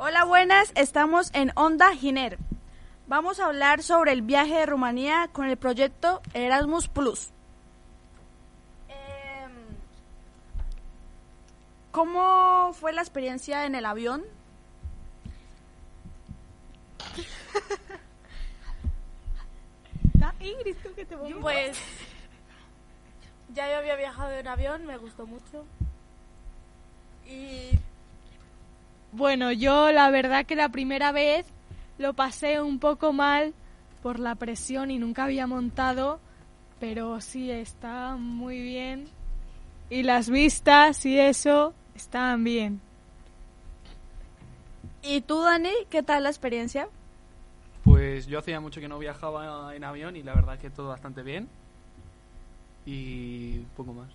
Hola, buenas, estamos en Onda Giner. Vamos a hablar sobre el viaje de Rumanía con el proyecto Erasmus Plus. Em, ¿Cómo fue la experiencia en el avión? Ingrid, ¿tú qué te Pues ya yo había viajado en avión, me gustó mucho. Y Bueno, yo la verdad que la primera vez lo pasé un poco mal por la presión y nunca había montado, pero sí está muy bien. Y las vistas y eso estaban bien. ¿Y tú, Dani, qué tal la experiencia? Pues yo hacía mucho que no viajaba en avión y la verdad que todo bastante bien. Y poco más.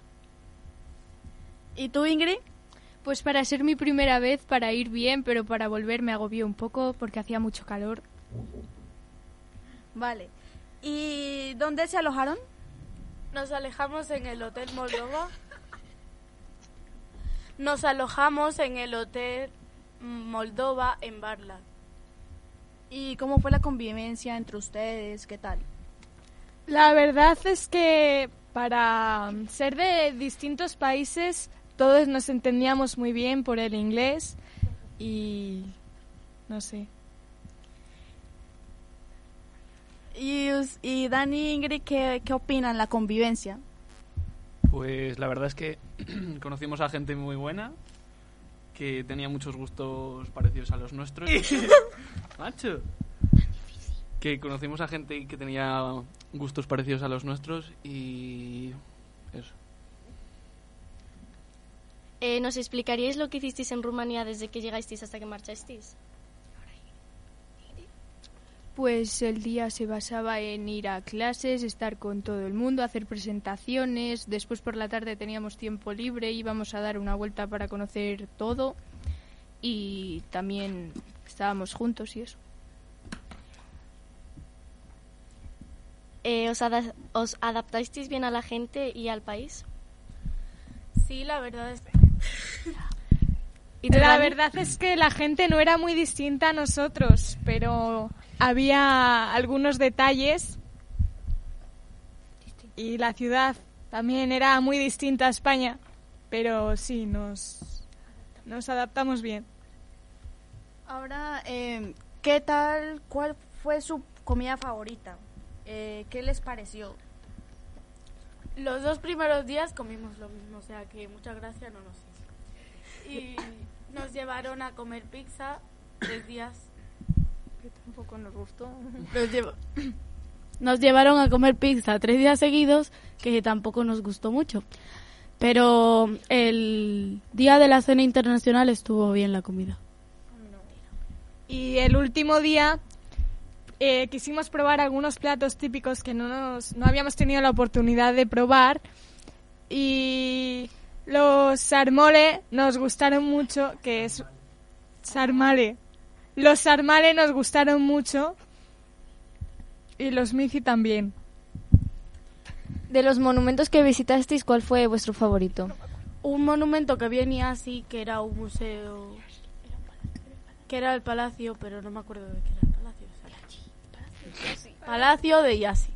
¿Y tú, Ingrid? Pues para ser mi primera vez, para ir bien, pero para volver me agobió un poco porque hacía mucho calor. Vale. ¿Y dónde se alojaron? nos alejamos en el Hotel Moldova. Nos alojamos en el Hotel Moldova en Barla. ¿Y cómo fue la convivencia entre ustedes? ¿Qué tal? La verdad es que para ser de distintos países todos nos entendíamos muy bien por el inglés y no sé. ¿Y, y Dani y Ingrid qué, qué opinan la convivencia? Pues la verdad es que conocimos a gente muy buena que tenía muchos gustos parecidos a los nuestros. ¡Macho! Que conocimos a gente que tenía gustos parecidos a los nuestros y eso. Eh, ¿Nos explicaríais lo que hicisteis en Rumanía desde que llegasteis hasta que marchasteis? Pues el día se basaba en ir a clases, estar con todo el mundo, hacer presentaciones. Después por la tarde teníamos tiempo libre, íbamos a dar una vuelta para conocer todo. Y también estábamos juntos y eso. Eh, ¿os, ada- ¿Os adaptasteis bien a la gente y al país? Sí, la verdad es ¿Y La Dani? verdad es que la gente no era muy distinta a nosotros, pero había algunos detalles y la ciudad también era muy distinta a España, pero sí, nos, nos adaptamos bien. Ahora, eh, ¿qué tal? ¿Cuál fue su comida favorita? Eh, ¿Qué les pareció? Los dos primeros días comimos lo mismo, o sea que mucha gracia no nos hizo. Y nos llevaron a comer pizza tres días. Que tampoco nos gustó. Nos, lleva- nos llevaron a comer pizza tres días seguidos, que tampoco nos gustó mucho. Pero el día de la cena internacional estuvo bien la comida. Y el último día eh, quisimos probar algunos platos típicos que no, nos, no habíamos tenido la oportunidad de probar. Y los sarmole nos gustaron mucho, que es sarmale. Los sarmale nos gustaron mucho y los mici también. De los monumentos que visitasteis, ¿cuál fue vuestro favorito? Un monumento que venía así, que era un museo, que era el palacio, pero no me acuerdo de qué era el palacio. o sea, Palacio de Yassi.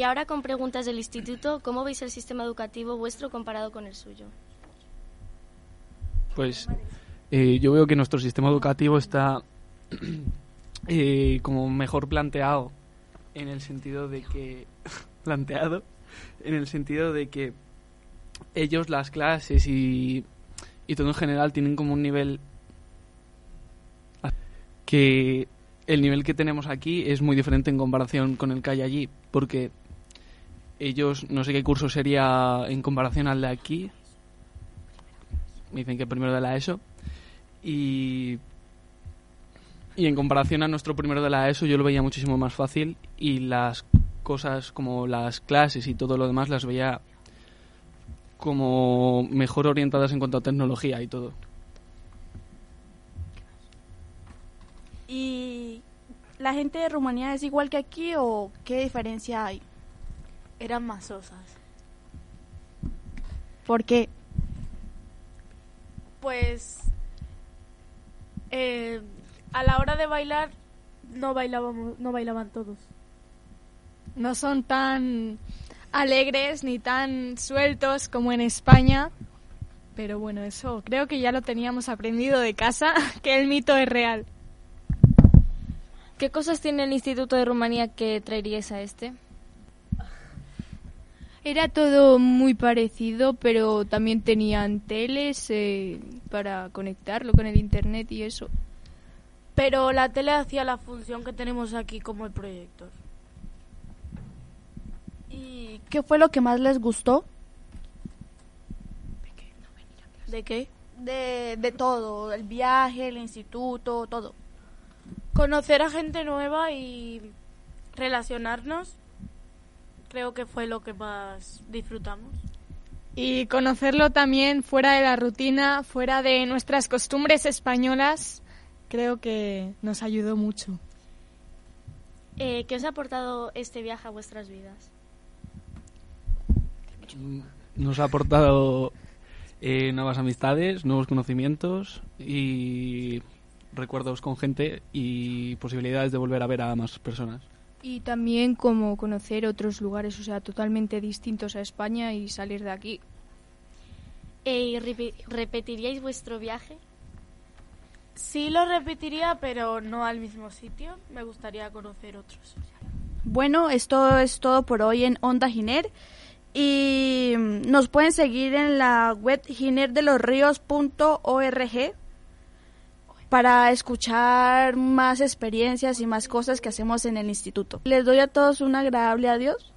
Y ahora con preguntas del instituto, ¿cómo veis el sistema educativo vuestro comparado con el suyo? Pues eh, yo veo que nuestro sistema educativo está eh, como mejor planteado en el sentido de que planteado en el sentido de que ellos las clases y, y todo en general tienen como un nivel que el nivel que tenemos aquí es muy diferente en comparación con el que hay allí porque ellos no sé qué curso sería en comparación al de aquí me dicen que primero de la ESO y y en comparación a nuestro primero de la ESO yo lo veía muchísimo más fácil y las cosas como las clases y todo lo demás las veía como mejor orientadas en cuanto a tecnología y todo. ¿Y la gente de Rumanía es igual que aquí o qué diferencia hay? Eran más osas. ¿Por qué? Pues eh, a la hora de bailar no bailábamos, no bailaban todos. No son tan alegres ni tan sueltos como en España. Pero bueno, eso creo que ya lo teníamos aprendido de casa, que el mito es real. ¿Qué cosas tiene el Instituto de Rumanía que traeríais a este? Era todo muy parecido, pero también tenían teles eh, para conectarlo con el internet y eso. Pero la tele hacía la función que tenemos aquí como el proyector. ¿Y qué fue lo que más les gustó? ¿De qué? De, de todo, el viaje, el instituto, todo. Conocer a gente nueva y relacionarnos creo que fue lo que más disfrutamos. Y conocerlo también fuera de la rutina, fuera de nuestras costumbres españolas, creo que nos ayudó mucho. Eh, ¿Qué os ha aportado este viaje a vuestras vidas? Nos ha aportado eh, nuevas amistades, nuevos conocimientos y recuerdos con gente y posibilidades de volver a ver a más personas. Y también como conocer otros lugares, o sea, totalmente distintos a España y salir de aquí. Eh, repi- ¿Repetiríais vuestro viaje? Sí lo repetiría, pero no al mismo sitio. Me gustaría conocer otros. Bueno, esto es todo por hoy en Onda Giner. Y nos pueden seguir en la web ginerdelosríos.org para escuchar más experiencias y más cosas que hacemos en el instituto. Les doy a todos un agradable adiós.